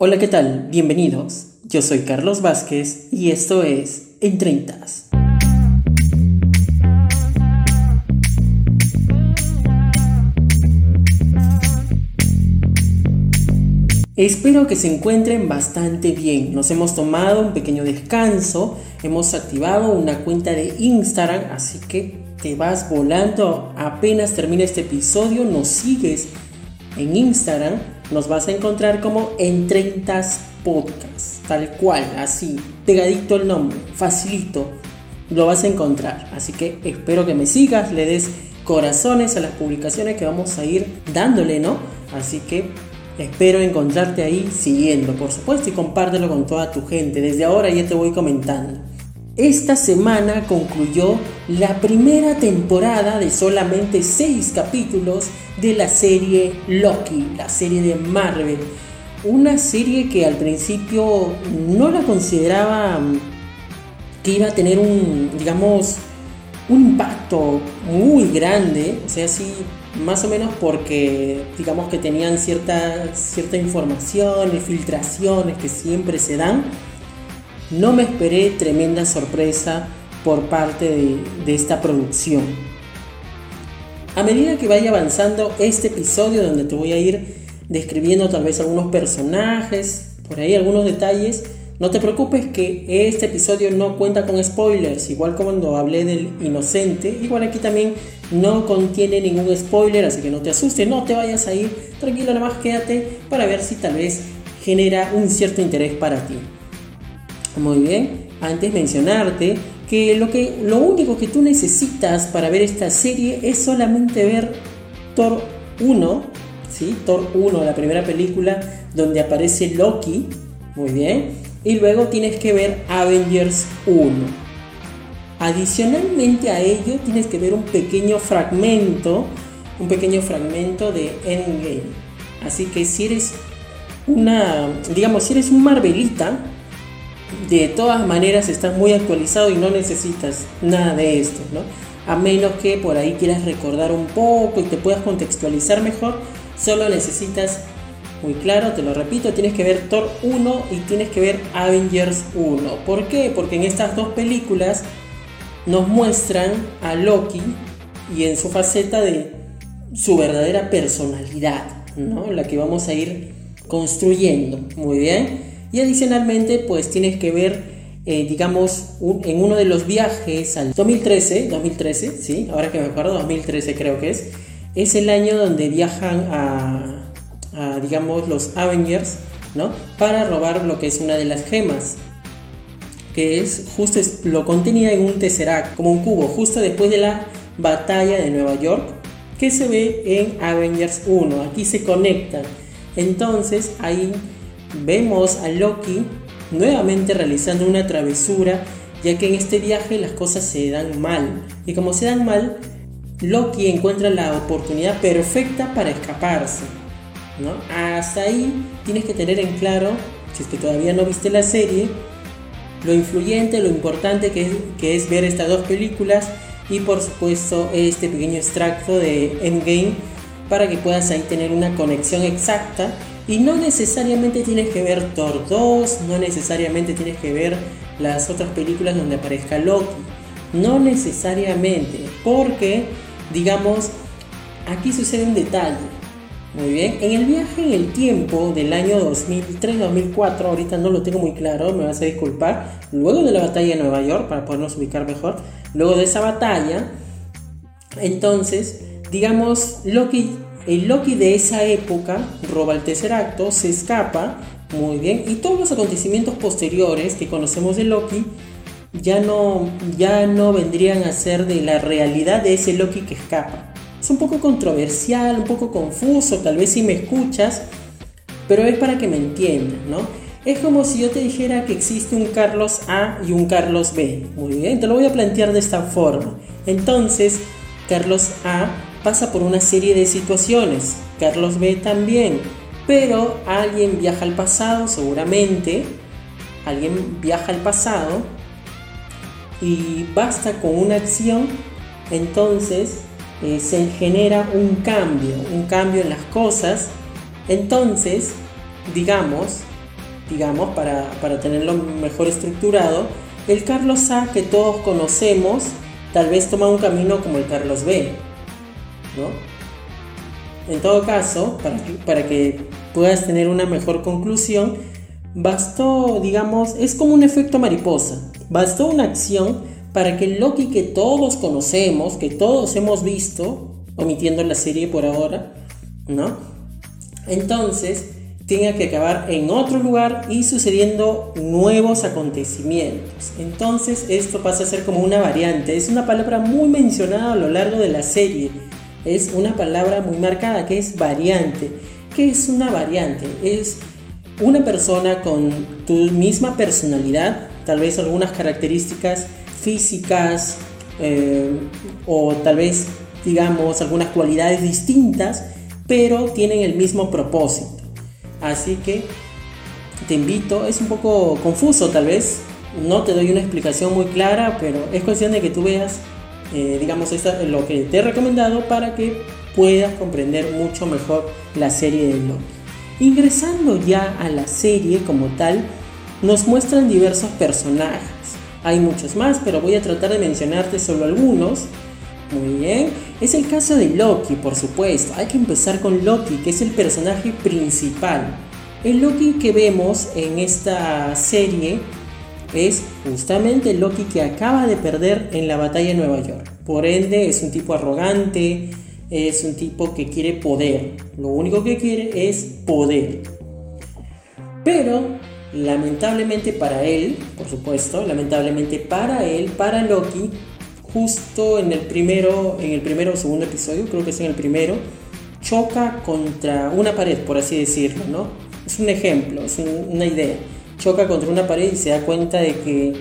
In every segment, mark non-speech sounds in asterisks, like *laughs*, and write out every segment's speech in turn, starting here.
Hola, ¿qué tal? Bienvenidos. Yo soy Carlos Vázquez y esto es En Treintas. Espero que se encuentren bastante bien. Nos hemos tomado un pequeño descanso, hemos activado una cuenta de Instagram, así que te vas volando apenas termine este episodio, nos sigues en Instagram nos vas a encontrar como en 30 podcasts, tal cual, así, pegadito el nombre, facilito, lo vas a encontrar. Así que espero que me sigas, le des corazones a las publicaciones que vamos a ir dándole, ¿no? Así que espero encontrarte ahí siguiendo, por supuesto, y compártelo con toda tu gente. Desde ahora ya te voy comentando. Esta semana concluyó la primera temporada de solamente 6 capítulos de la serie Loki, la serie de Marvel. Una serie que al principio no la consideraba mm, que iba a tener un, digamos, un impacto muy grande, o sea, sí, más o menos porque, digamos que tenían cierta, cierta información filtraciones que siempre se dan no me esperé tremenda sorpresa por parte de, esta producción. A medida que vaya avanzando este episodio donde te voy a ir describiendo tal vez algunos personajes, por ahí algunos detalles, no te preocupes que este episodio no cuenta con spoilers, igual como cuando hablé del inocente, igual aquí también no contiene ningún spoiler, así que no te asustes, no te vayas a ir, tranquilo, nada más quédate para ver si tal vez genera un cierto interés para ti. Muy bien, antes mencionarte que lo, que lo único que tú necesitas para ver esta serie es solamente ver Thor 1, ¿sí? Thor 1, la primera película donde aparece Loki, muy bien, y luego tienes que ver Avengers 1. Adicionalmente a ello tienes que ver un pequeño fragmento, un pequeño fragmento de Endgame. Así que si eres una, digamos, si eres un Marvelita, de todas maneras estás muy actualizado y no necesitas nada de esto, ¿no? A menos que por ahí quieras recordar un poco y te puedas contextualizar mejor, solo necesitas, muy claro, te lo repito, tienes que ver Thor 1 y tienes que ver Avengers 1. ¿Por qué? Porque en estas dos películas nos muestran a Loki y en su faceta de su verdadera personalidad, ¿no? La que vamos a ir construyendo, muy bien. Y adicionalmente, pues tienes que ver, eh, digamos, en uno de los viajes al 2013, 2013, sí, ahora que me acuerdo, 2013 creo que es, es el año donde viajan a, digamos, los Avengers, ¿no? Para robar lo que es una de las gemas, que es justo lo contenía en un Tesseract, como un cubo, justo después de la batalla de Nueva York, que se ve en Avengers 1. Aquí se conectan. Entonces ahí vemos a Loki nuevamente realizando una travesura, ya que en este viaje las cosas se dan mal. Y como se dan mal, Loki encuentra la oportunidad perfecta para escaparse. ¿no? Hasta ahí tienes que tener en claro, si es que todavía no viste la serie, lo influyente, lo importante que es, que es ver estas dos películas y por supuesto este pequeño extracto de Endgame para que puedas ahí tener una conexión exacta y no necesariamente tienes que ver Thor 2, no necesariamente tienes que ver las otras películas donde aparezca Loki. No necesariamente, porque, digamos, aquí sucede un detalle. Muy bien, en el viaje en el tiempo del año 2003-2004, ahorita no lo tengo muy claro, me vas a disculpar, luego de la batalla de Nueva York, para podernos ubicar mejor, luego de esa batalla, entonces, digamos, Loki el Loki de esa época roba el tercer acto, se escapa, muy bien, y todos los acontecimientos posteriores que conocemos de Loki ya no, ya no vendrían a ser de la realidad de ese Loki que escapa. Es un poco controversial, un poco confuso, tal vez si me escuchas, pero es para que me entiendas, ¿no? Es como si yo te dijera que existe un Carlos A y un Carlos B. Muy bien, te lo voy a plantear de esta forma. Entonces, Carlos A pasa por una serie de situaciones, Carlos B también, pero alguien viaja al pasado seguramente, alguien viaja al pasado y basta con una acción, entonces eh, se genera un cambio, un cambio en las cosas, entonces, digamos, digamos, para, para tenerlo mejor estructurado, el Carlos A que todos conocemos tal vez toma un camino como el Carlos B. ¿no? En todo caso, para que, para que puedas tener una mejor conclusión, bastó, digamos, es como un efecto mariposa. Bastó una acción para que el Loki que todos conocemos, que todos hemos visto, omitiendo la serie por ahora, ¿no? Entonces, tenga que acabar en otro lugar y sucediendo nuevos acontecimientos. Entonces esto pasa a ser como una variante, es una palabra muy mencionada a lo largo de la serie, es una palabra muy marcada que es variante. ¿Qué es una variante? Es una persona con tu misma personalidad, tal vez algunas características físicas eh, o tal vez digamos algunas cualidades distintas, pero tienen el mismo propósito. Así que te invito, es un poco confuso tal vez, no te doy una explicación muy clara, pero es cuestión de que tú veas, eh, digamos, lo que te he recomendado para que puedas comprender mucho mejor la serie de Loki. Ingresando ya a la serie como tal, nos muestran diversos personajes. Hay muchos más, pero voy a tratar de mencionarte solo algunos. Muy bien, es el caso de Loki, por supuesto. Hay que empezar con Loki, que es el personaje principal. El Loki que vemos en esta serie es justamente Loki que acaba de perder en la batalla de Nueva York. Por ende, es un tipo arrogante, es un tipo que quiere poder. Lo único que quiere es poder. Pero, lamentablemente para él, por supuesto, lamentablemente para él, para Loki, justo en el primero, en el primero o segundo episodio, creo que es en el primero, choca contra una pared, por así decirlo, ¿no? Es un ejemplo, es una idea. Choca contra una pared y se da cuenta de que,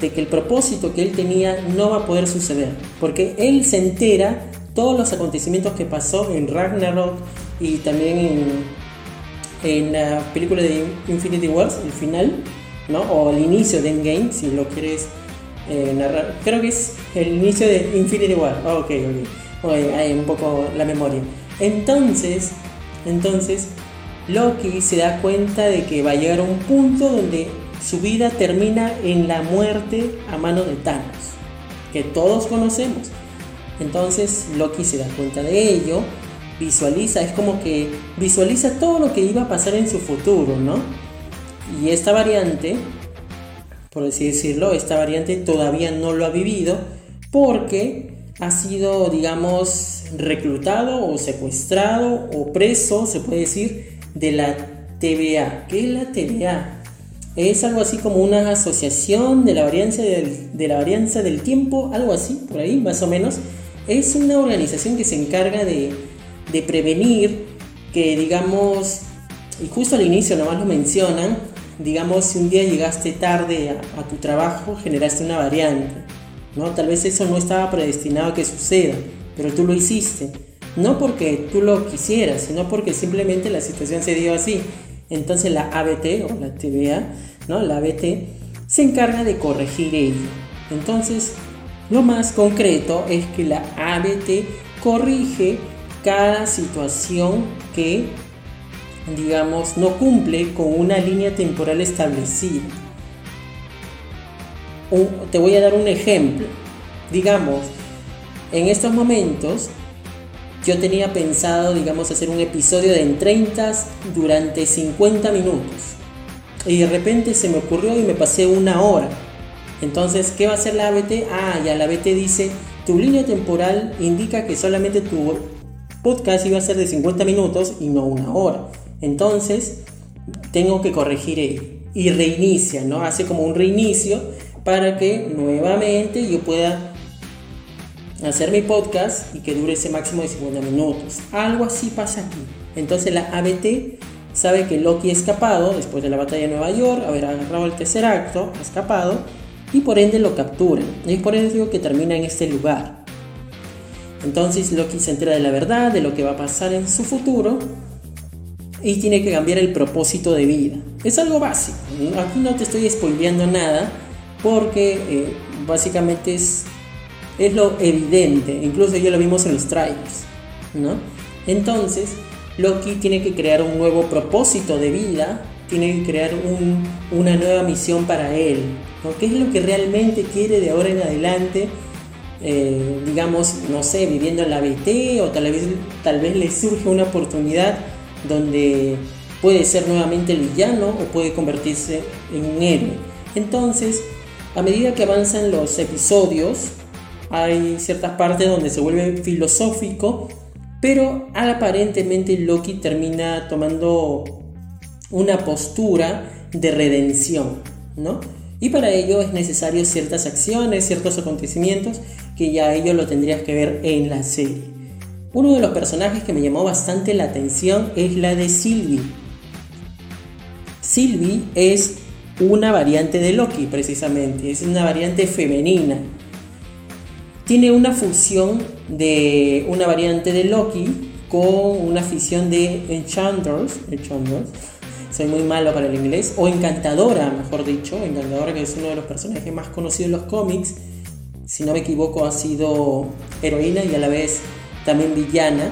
de que el propósito que él tenía no va a poder suceder, porque él se entera todos los acontecimientos que pasó en Ragnarok y también en, en la película de Infinity Wars, el final, ¿no? O el inicio de Endgame, si lo quieres eh, narrar. Creo que es el inicio de Infinity War. Oh, ok, ok. hay un poco la memoria. Entonces, entonces, Loki se da cuenta de que va a llegar a un punto donde su vida termina en la muerte a mano de Thanos, que todos conocemos. Entonces Loki se da cuenta de ello, visualiza, es como que visualiza todo lo que iba a pasar en su futuro, ¿no? Y esta variante por así decirlo, esta variante todavía no lo ha vivido porque ha sido, digamos, reclutado o secuestrado o preso, se puede decir, de la TVA. ¿Qué es la TVA? Es algo así como una asociación de la varianza del, de la varianza del tiempo, algo así, por ahí más o menos. Es una organización que se encarga de, de prevenir que, digamos, y justo al inicio nomás lo mencionan, digamos, si un día llegaste tarde a, tu trabajo, generaste una variante, ¿no? Tal vez eso no estaba predestinado a que suceda, pero tú lo hiciste. No porque tú lo quisieras, sino porque simplemente la situación se dio así. Entonces la ABT o la TVA, ¿no? La ABT se encarga de corregir ello. Entonces, lo más concreto es que la ABT corrige cada situación que digamos, no cumple con una línea temporal establecida. te voy a dar un ejemplo. Digamos, en estos momentos yo tenía pensado, digamos, hacer un episodio de en 30 durante 50 minutos. Y de repente se me ocurrió y me pasé una hora. Entonces, ¿qué va a hacer la ABT? Ah, ya la ABT dice, tu línea temporal indica que solamente tu podcast iba a ser de 50 minutos y no una hora. Entonces, tengo que corregir y reinicia, ¿no? Hace como un reinicio para que nuevamente yo pueda hacer mi podcast y que dure ese máximo de 50 minutos. Algo así pasa aquí. Entonces la ABT sabe que Loki ha escapado después de la batalla de Nueva York, haber agarrado el tercer acto, ha escapado y por ende lo captura. Y por eso que termina en este lugar. Entonces Loki se entera de la verdad, de lo que va a pasar en su futuro y tiene que cambiar el propósito de vida. Es algo básico. Aquí no te estoy spoileando nada porque eh, básicamente es, es lo evidente. Incluso ya lo vimos en los trailers. ¿no? Entonces, Loki tiene que crear un nuevo propósito de vida tiene que crear una nueva misión para él. ¿Qué es lo que realmente quiere de ahora en adelante? Eh, digamos, no sé, viviendo en la BT o tal vez, tal vez le surge una oportunidad donde puede ser nuevamente el villano o puede convertirse en un héroe. Entonces, a medida que avanzan los episodios, hay ciertas partes donde se vuelve filosófico, pero aparentemente Loki termina tomando una postura de redención, ¿no? Y para ello es necesario ciertas acciones, ciertos acontecimientos que ya ello lo tendrías que ver en la serie. Uno de los personajes que me llamó bastante la atención es la de Sylvie. Sylvie es una variante de Loki precisamente, es una variante femenina. Tiene una fusión de una variante de Loki con una afición de Enchantress, Enchantress. Soy muy malo para el inglés, o Encantadora, mejor dicho, Encantadora que es uno de los personajes más conocidos en los cómics, si no me equivoco ha sido heroína y a la vez también villana.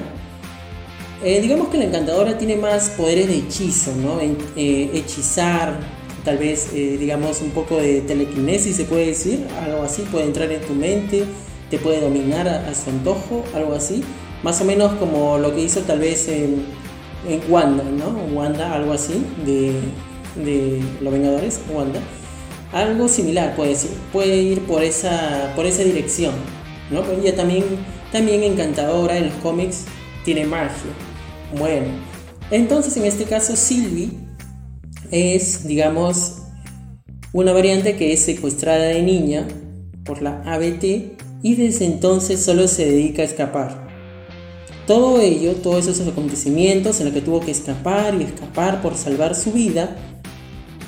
Eh, digamos que la Encantadora tiene más poderes de hechizo, ¿no? Eh, hechizar, tal vez, eh, digamos, un poco de telequinesis, se puede decir, algo así, puede entrar en tu mente, te puede dominar a, su antojo, algo así. Más o menos como lo que hizo tal vez en en Wanda, ¿no? Wanda, algo así, de, de Los Vengadores, Wanda. Algo similar puede, puede ir por esa, por esa dirección, ¿no? Pero ella también, también encantadora en los cómics, tiene magia. Bueno, entonces en este caso Sylvie es, digamos, una variante que es secuestrada de niña por la ABT y desde entonces solo se dedica a escapar. Todo ello, todos esos acontecimientos en los que tuvo que escapar y escapar por salvar su vida,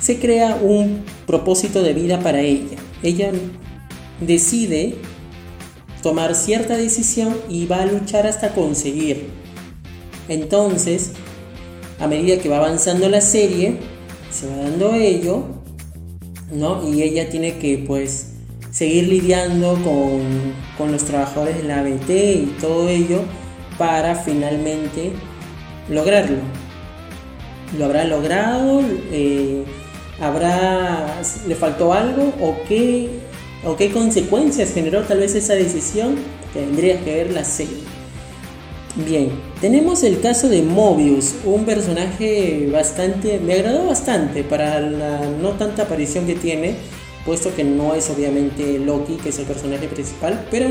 se crea un propósito de vida para ella. Ella decide tomar cierta decisión y va a luchar hasta conseguir. Entonces, a medida que va avanzando la serie, se va dando ello, ¿no? Y ella tiene que pues seguir lidiando con, con los trabajadores de la ABT y todo ello para finalmente lograrlo. ¿Lo habrá logrado? Eh, ¿Habrá, le faltó algo? ¿O qué, ¿O qué consecuencias generó tal vez esa decisión? Tendrías que ver la. Bien, tenemos el caso de Mobius, un personaje bastante, me agradó bastante para la no tanta aparición que tiene, puesto que no es obviamente Loki, que es el personaje principal, pero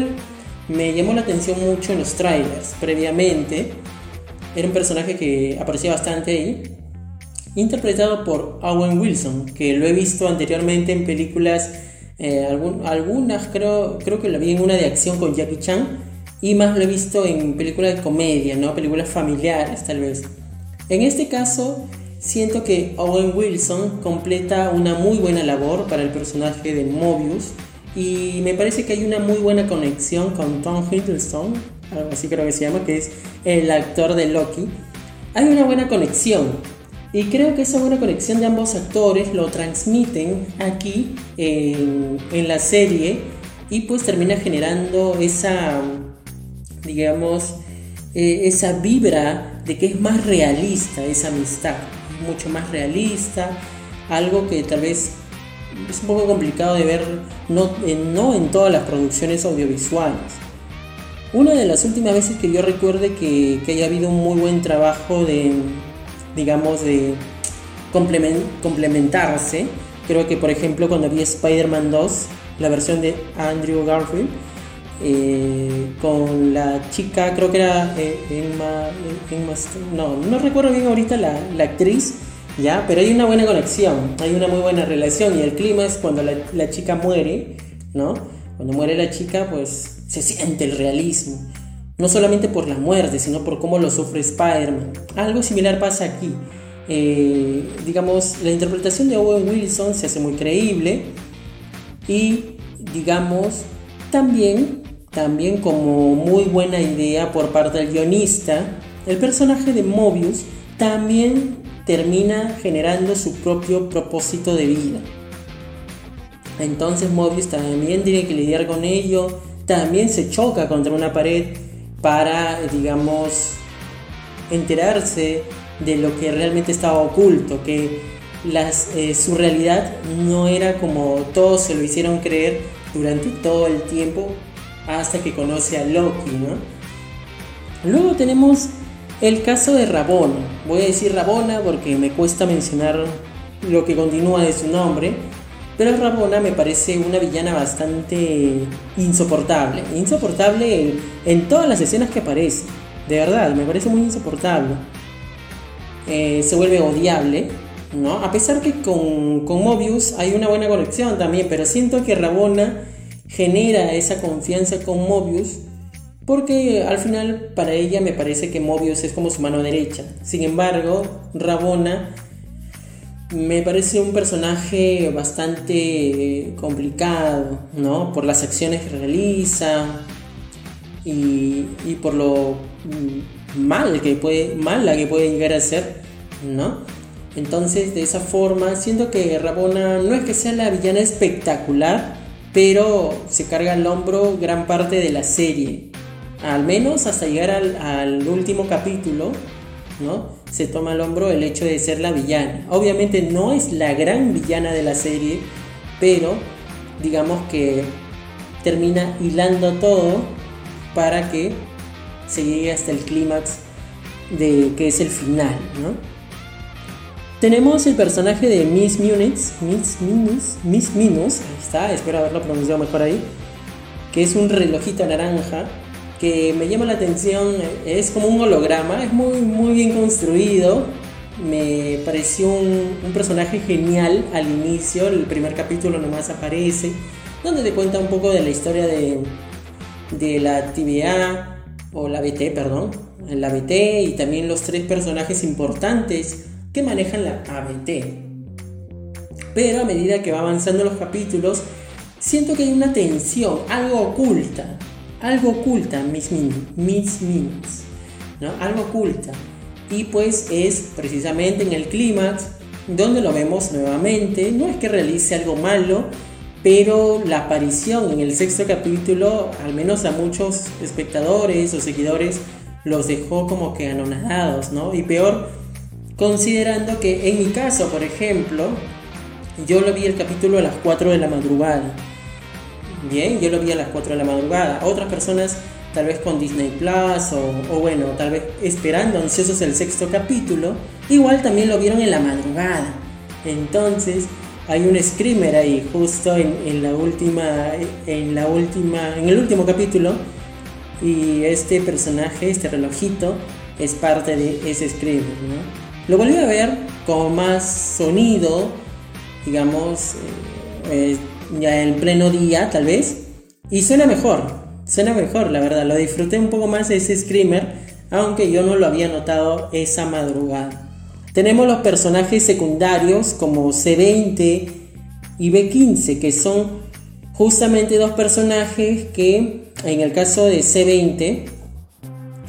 me llamó la atención mucho en los trailers. Previamente, era un personaje que aparecía bastante ahí, interpretado por Owen Wilson, que lo he visto anteriormente en películas, eh, algunas creo, creo que lo vi en una de acción con Jackie Chan, y más lo he visto en películas de comedia, ¿no? películas familiares tal vez. En este caso, siento que Owen Wilson completa una muy buena labor para el personaje de Mobius, y me parece que hay una muy buena conexión con Tom Hiddleston, algo así creo que se llama, que es el actor de Loki. Hay una buena conexión. Y creo que esa buena conexión de ambos actores lo transmiten aquí en, la serie y pues termina generando esa, digamos, eh, esa vibra de que es más realista esa amistad, mucho más realista, algo que tal vez es un poco complicado de ver, no en, no en todas las producciones audiovisuales. Una de las últimas veces que yo recuerde que, que haya habido un muy buen trabajo de, digamos, de complementarse, creo que por ejemplo cuando vi Spider-Man 2, la versión de Andrew Garfield, eh, con la chica, creo que era eh, Emma, Emma, no, no recuerdo bien ahorita la, la actriz, ¿ya? Pero hay una buena conexión, hay una muy buena relación y el clima es cuando la, chica muere, ¿no? Cuando muere la chica, pues se siente el realismo. No solamente por la muerte, sino por cómo lo sufre Spider-Man. Algo similar pasa aquí. Eh, digamos, la interpretación de Owen Wilson se hace muy creíble y, digamos, también, también como muy buena idea por parte del guionista, el personaje de Mobius también termina generando su propio propósito de vida. Entonces Mobius también tiene que lidiar con ello, también se choca contra una pared para, digamos, enterarse de lo que realmente estaba oculto, que eh, su realidad no era como todos se lo hicieron creer durante todo el tiempo hasta que conoce a Loki, ¿no? Luego tenemos el caso de Rabona. Voy a decir Rabona porque me cuesta mencionar lo que continúa de su nombre. Pero Rabona me parece una villana bastante insoportable. Insoportable en, todas las escenas que aparece. De verdad, me parece muy insoportable. Eh, se vuelve odiable. ¿No? A pesar que con, con Mobius hay una buena conexión también. Pero siento que Rabona genera esa confianza con Mobius porque al final para ella me parece que Mobius es como su mano derecha. Sin embargo, Rabona me parece un personaje bastante complicado, ¿no? Por las acciones que realiza y, por lo mal que puede, mala que puede llegar a ser, ¿no? Entonces, de esa forma, siento que Rabona no es que sea la villana espectacular, pero se carga al hombro gran parte de la serie al menos hasta llegar al, último capítulo, ¿no? Se toma al hombro el hecho de ser la villana. Obviamente no es la gran villana de la serie, pero digamos que termina hilando todo para que se llegue hasta el clímax de que es el final, ¿no? Tenemos el personaje de Miss Minutes, Miss Minus, Miss Minus, ahí está, espero haberlo pronunciado mejor ahí, que es un relojito naranja que me llama la atención, es como un holograma, es muy, muy bien construido, me pareció un, personaje genial al inicio, el primer capítulo nomás aparece, donde te cuenta un poco de la historia de, de la TVA, o la BT, perdón, la BT y también los tres personajes importantes manejan la ABT. Pero a medida que va avanzando los capítulos, siento que hay una tensión, algo oculta, algo oculta mis, mis minutes, ¿no? Algo oculta. Y pues es precisamente en el clímax donde lo vemos nuevamente. No es que realice algo malo, pero la aparición en el sexto capítulo, al menos a muchos espectadores o seguidores, los dejó como que anonadados, ¿no? Y peor, considerando que en mi caso, por ejemplo, yo lo vi el capítulo a las 4 de la madrugada. Bien, yo lo vi a las 4 de la madrugada. Otras personas tal vez con Disney Plus o, bueno, tal vez esperando ansiosos el sexto capítulo, igual también lo vieron en la madrugada. Entonces hay un screamer ahí justo en, la última, en la última, en el último capítulo y este personaje, este relojito, es parte de ese screamer. Lo volví a ver con más sonido, digamos. Eh, eh, ya en pleno día, tal vez. Y suena mejor, suena mejor, la verdad. Lo disfruté un poco más de ese screamer, aunque yo no lo había notado esa madrugada. Tenemos los personajes secundarios como C20 y B15, que son justamente dos personajes que, en el caso de C20,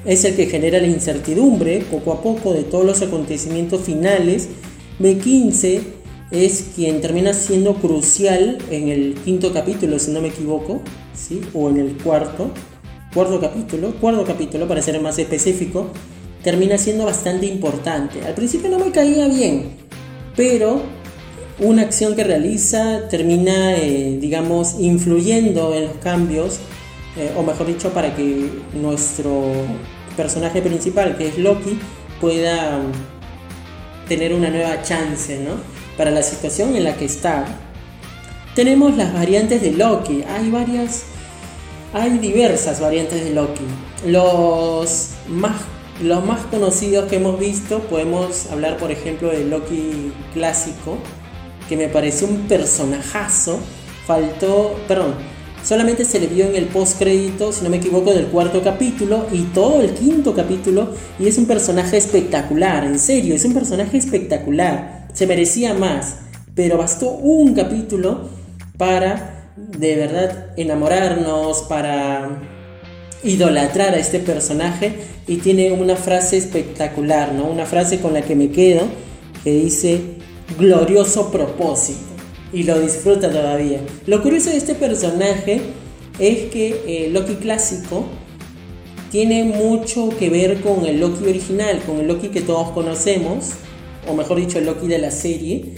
es el que genera la incertidumbre poco a poco de todos los acontecimientos finales. B15 es quien termina siendo crucial en el quinto capítulo, si no me equivoco, ¿sí? o en el cuarto, cuarto capítulo, cuarto capítulo para ser más específico, termina siendo bastante importante. Al principio no me caía bien, pero una acción que realiza termina, eh, digamos, influyendo en los cambios, eh, o mejor dicho, para que nuestro personaje principal, que es Loki, pueda tener una nueva chance, ¿no? para la situación en la que está. Tenemos las variantes de Loki. Hay varias, hay diversas variantes de Loki. Los más, los más conocidos que hemos visto, podemos hablar por ejemplo de Loki clásico, que me pareció un personajazo. Faltó, perdón, solamente se le vio en el post crédito, si no me equivoco, del cuarto capítulo y todo el quinto capítulo. Y es un personaje espectacular, en serio, es un personaje espectacular se merecía más, pero bastó un capítulo para de verdad enamorarnos, para idolatrar a este personaje y tiene una frase espectacular, ¿no? Una frase con la que me quedo que dice glorioso propósito y lo disfruta todavía. Lo curioso de este personaje es que el eh, Loki clásico tiene mucho que ver con el Loki original, con el Loki que todos conocemos, o mejor dicho, el Loki de la serie,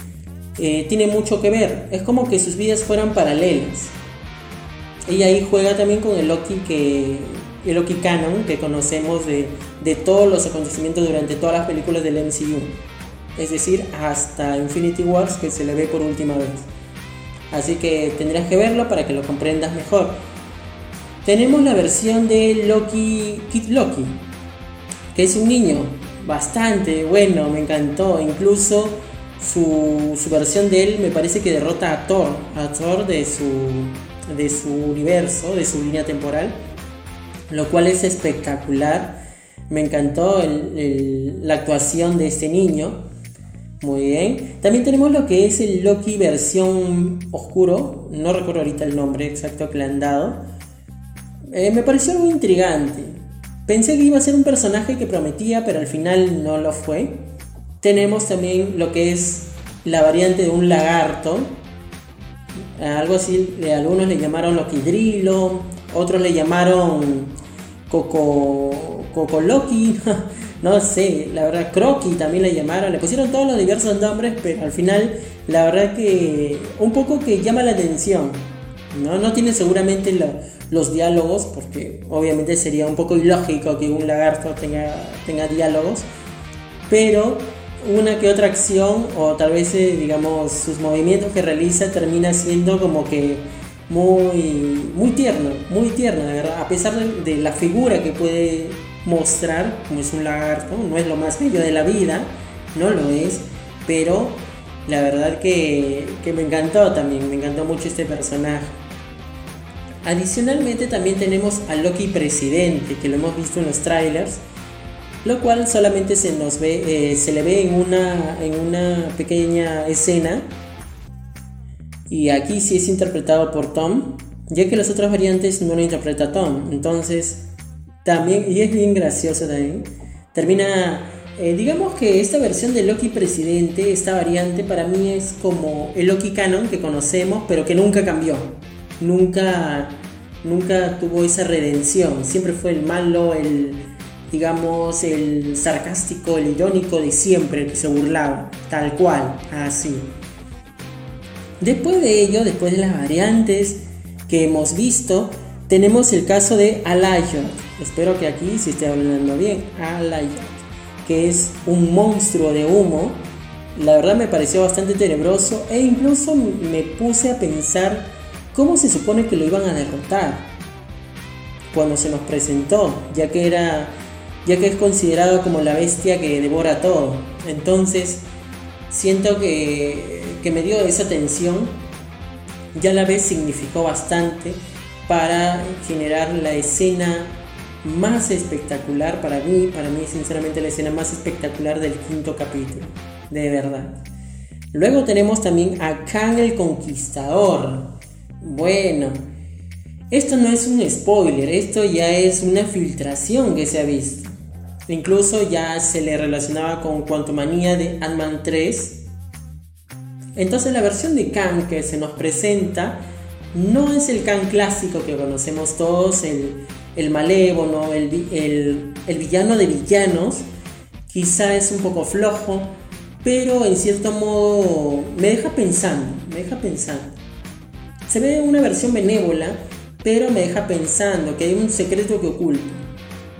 eh, tiene mucho que ver. Es como que sus vidas fueran paralelas. Y ahí juega también con el Loki que el Loki canon que conocemos de, de todos los acontecimientos durante todas las películas del MCU. Es decir, hasta Infinity Wars que se le ve por última vez. Así que tendrás que verlo para que lo comprendas mejor. Tenemos la versión de Loki, Kid Loki, que es un niño bastante bueno, me encantó. Incluso su, su, versión de él me parece que derrota a Thor, a Thor de su, de su universo, de su línea temporal, lo cual es espectacular. Me encantó la actuación de este niño. Muy bien. También tenemos lo que es el Loki versión oscuro. No recuerdo ahorita el nombre exacto que le han dado. Eh, me pareció muy intrigante. Pensé que iba a ser un personaje que prometía, pero al final no lo fue. Tenemos también lo que es la variante de un lagarto. Algo así, algunos le llamaron Lokidrilo, otros le llamaron Coco, Coco Loki. *laughs* no sé, la verdad, Croqui también le llamaron, le pusieron todos los diversos nombres, pero al final, la verdad que un poco que llama la atención, ¿no? No tiene seguramente los diálogos, porque obviamente sería un poco ilógico que un lagarto tenga, tenga diálogos, pero una que otra acción o tal vez, eh, digamos, sus movimientos que realiza termina siendo como que muy, muy tierno, muy tierno, de verdad, a pesar de la figura que puede mostrar como es un lagarto, no es lo más bello de la vida, no lo es, pero la verdad que, que me encantó también, me encantó mucho este personaje. Adicionalmente también tenemos a Loki presidente, que lo hemos visto en los trailers, lo cual solamente se nos ve, eh, se le ve en una, en una pequeña escena. Y aquí sí es interpretado por Tom, ya que las otras variantes no lo interpreta Tom. Entonces, también, y es bien gracioso también, termina, eh, digamos que esta versión de Loki presidente, esta variante para mí es como el Loki canon que conocemos, pero que nunca cambió, nunca, nunca tuvo esa redención, siempre fue el malo, el, digamos, el sarcástico, el irónico de siempre, que se burlaba, tal cual, así. Después de ello, después de las variantes que hemos visto, tenemos el caso de Alayot. Espero que aquí se esté hablando bien. Alayot, que es un monstruo de humo. La verdad me pareció bastante tenebroso e incluso me puse a pensar cómo se supone que lo iban a derrotar cuando se nos presentó, ya que era ya que es considerado como la bestia que devora todo. Entonces, siento que, que me dio esa tensión, ya la vez significó bastante para generar la escena más espectacular para mí, para mí sinceramente la escena más espectacular del quinto capítulo, de verdad. Luego tenemos también a Kang el Conquistador. Bueno, esto no es un spoiler, esto ya es una filtración que se ha visto. Incluso ya se le relacionaba con Quantumania de Ant-Man 3. Entonces la versión de Kang que se nos presenta no es el Khan clásico que conocemos todos, el, el malévolo, el, el, villano de villanos. Quizá es un poco flojo, pero en cierto modo me deja pensando, me deja pensando. Se ve una versión benévola, pero me deja pensando que hay un secreto que oculta.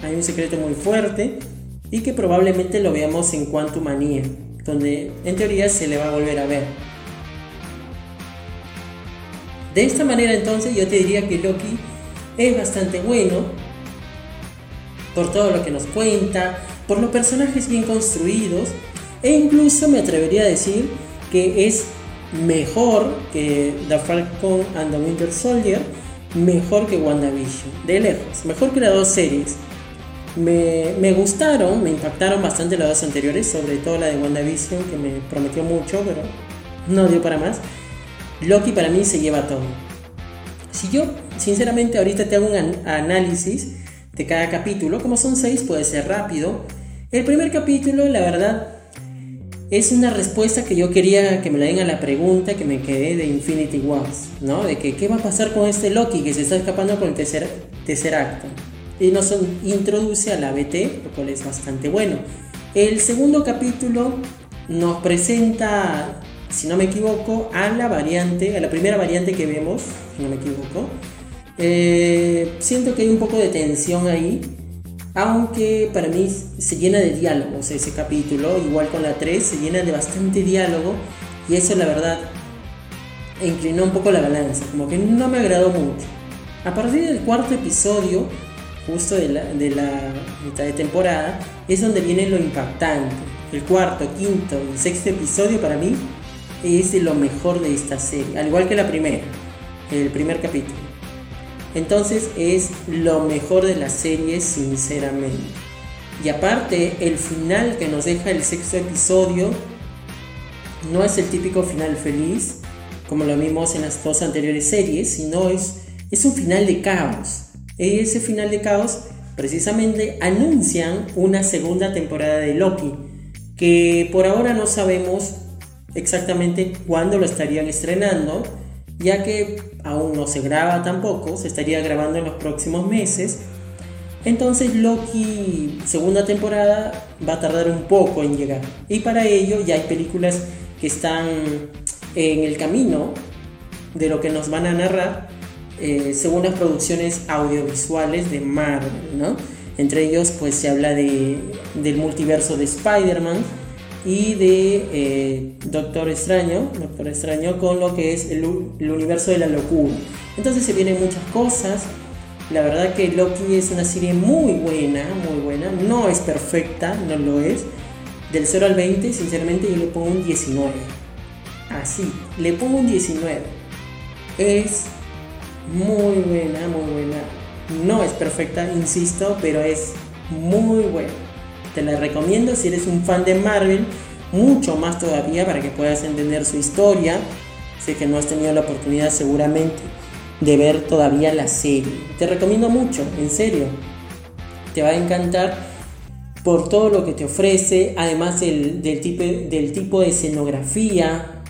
Hay un secreto muy fuerte y que probablemente lo veamos en Quantum Manía, donde en teoría se le va a volver a ver. De esta manera entonces yo te diría que Loki es bastante bueno por todo lo que nos cuenta, por los personajes bien construidos e incluso me atrevería a decir que es mejor que The Falcon and the Winter Soldier, mejor que WandaVision, de lejos, mejor que las dos series. Me, gustaron, me impactaron bastante las dos anteriores, sobre todo la de WandaVision que me prometió mucho, pero no dio para más. Loki para mí se lleva todo. Si yo, sinceramente, ahorita te hago un análisis de cada capítulo, como son seis, puede ser rápido. El primer capítulo, la verdad, es una respuesta que yo quería que me la den a la pregunta que me quedé de Infinity Wars, ¿no? De que qué va a pasar con este Loki que se está escapando con el tercer acto. Y nos introduce a la BT, lo cual es bastante bueno. El segundo capítulo nos presenta si no me equivoco, a la variante, a la primera variante que vemos, si no me equivoco. Eh, siento que hay un poco de tensión ahí, aunque para mí se llena de diálogos ese capítulo, igual con la 3, se llena de bastante diálogo y eso la verdad inclinó un poco la balanza, como que no me agradó mucho. A partir del cuarto episodio, justo de la, mitad de temporada, es donde viene lo impactante. El cuarto, quinto y sexto episodio para mí es lo mejor de esta serie, al igual que la primera, el primer capítulo. Entonces es lo mejor de la serie, sinceramente. Y aparte, el final que nos deja el sexto episodio no es el típico final feliz, como lo vimos en las dos anteriores series, sino es, es un final de caos. Ese final de caos precisamente anuncian una segunda temporada de Loki, que por ahora no sabemos exactamente cuándo lo estarían estrenando, ya que aún no se graba tampoco, se estaría grabando en los próximos meses. Entonces Loki segunda temporada va a tardar un poco en llegar. Y para ello ya hay películas que están en el camino de lo que nos van a narrar eh, según las producciones audiovisuales de Marvel, ¿no? Entre ellos pues se habla de, del multiverso de Spider-Man, y de eh, Doctor Extraño, Doctor Extraño con lo que es el, universo de la locura. Entonces se vienen muchas cosas. La verdad que Loki es una serie muy buena, muy buena. No es perfecta, no lo es. Del 0 al 20, sinceramente yo le pongo un 19. Así, le pongo un 19. Es muy buena, muy buena. No es perfecta, insisto, pero es muy buena. Te la recomiendo si eres un fan de Marvel, mucho más todavía para que puedas entender su historia. Sé que no has tenido la oportunidad seguramente de ver todavía la serie. Te recomiendo mucho, en serio. Te va a encantar por todo lo que te ofrece, además del, tipo, del tipo de escenografía,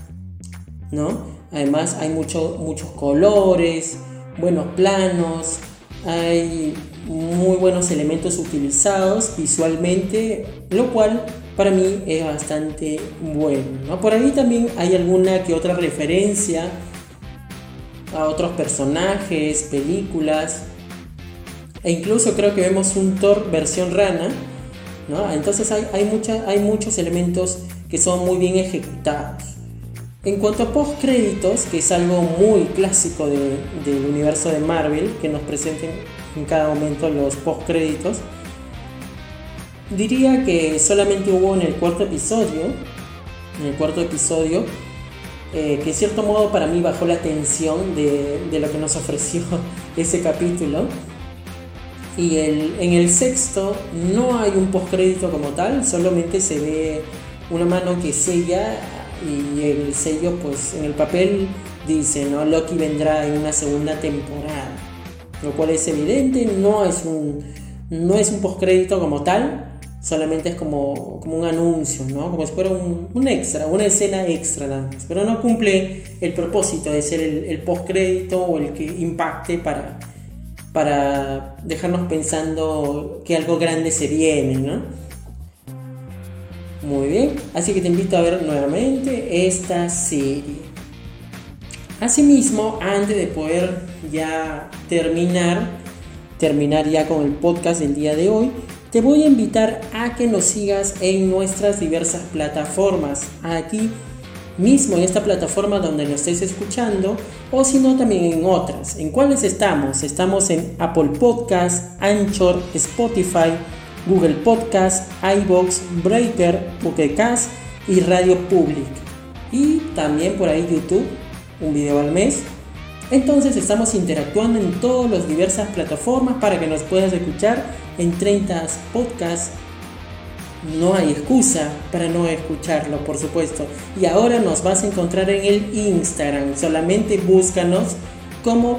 ¿no? Además hay muchos colores, buenos planos, hay muy buenos elementos utilizados visualmente, lo cual para mí es bastante bueno. Por ahí también hay alguna que otra referencia a otros personajes, películas, e incluso creo que vemos un Thor versión rana, entonces hay, hay, hay muchos elementos que son muy bien ejecutados. En cuanto a post créditos, que es algo muy clásico del universo de Marvel, que nos presenten en cada momento los post créditos, diría que solamente hubo en el cuarto episodio, en el cuarto episodio, eh, que en cierto modo para mí bajó la tensión de, lo que nos *laughs* ofreció ese capítulo. Y en el sexto no hay un post crédito como tal, solamente se ve una mano que sella y el sello pues en el papel dice, ¿no? Loki vendrá en una segunda temporada, lo cual es evidente, no es un, no es un postcrédito como tal, solamente es como, como un anuncio, ¿no? Como si fuera un, extra, una escena extra nada más, pero no cumple el propósito de ser el, el postcrédito o el que impacte para, para dejarnos pensando que algo grande se viene, ¿no? Muy bien, así que te invito a ver nuevamente esta serie. Asimismo, antes de poder ya terminar, terminar ya con el podcast del día de hoy, te voy a invitar a que nos sigas en nuestras diversas plataformas. Aquí mismo en esta plataforma donde nos estés escuchando o si no también en otras. ¿En cuáles estamos? Estamos en Apple Podcast, Anchor, Spotify, Google Podcast, iBox, Breaker, Pokécast y Radio Public. Y también por ahí YouTube, un video al mes. Entonces estamos interactuando en todas las diversas plataformas para que nos puedas escuchar en 30 podcasts. No hay excusa para no escucharlo, por supuesto. Y ahora nos vas a encontrar en el Instagram. Solamente búscanos como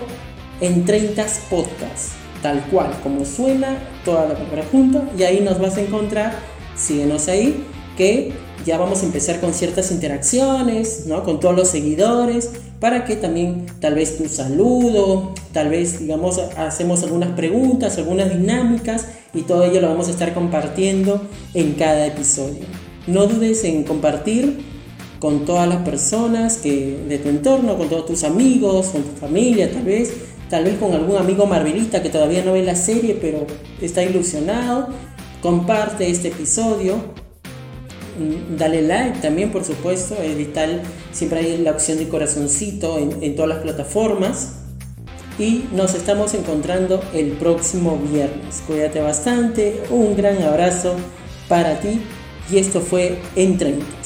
en 30 podcasts tal cual, como suena toda la palabra junto, y ahí nos vas a encontrar, síguenos ahí, que ya vamos a empezar con ciertas interacciones, ¿no? Con todos los seguidores, para que también tal vez tu saludo, tal vez, digamos, hacemos algunas preguntas, algunas dinámicas, y todo ello lo vamos a estar compartiendo en cada episodio. No dudes en compartir con todas las personas que, de tu entorno, con todos tus amigos, con tu familia tal vez, tal vez con algún amigo marvelista que todavía no ve la serie pero está ilusionado. Comparte este episodio, mm, dale like también por supuesto, es vital, siempre hay la opción de corazoncito en, todas las plataformas y nos estamos encontrando el próximo viernes. Cuídate bastante, un gran abrazo para ti y esto fue En 30.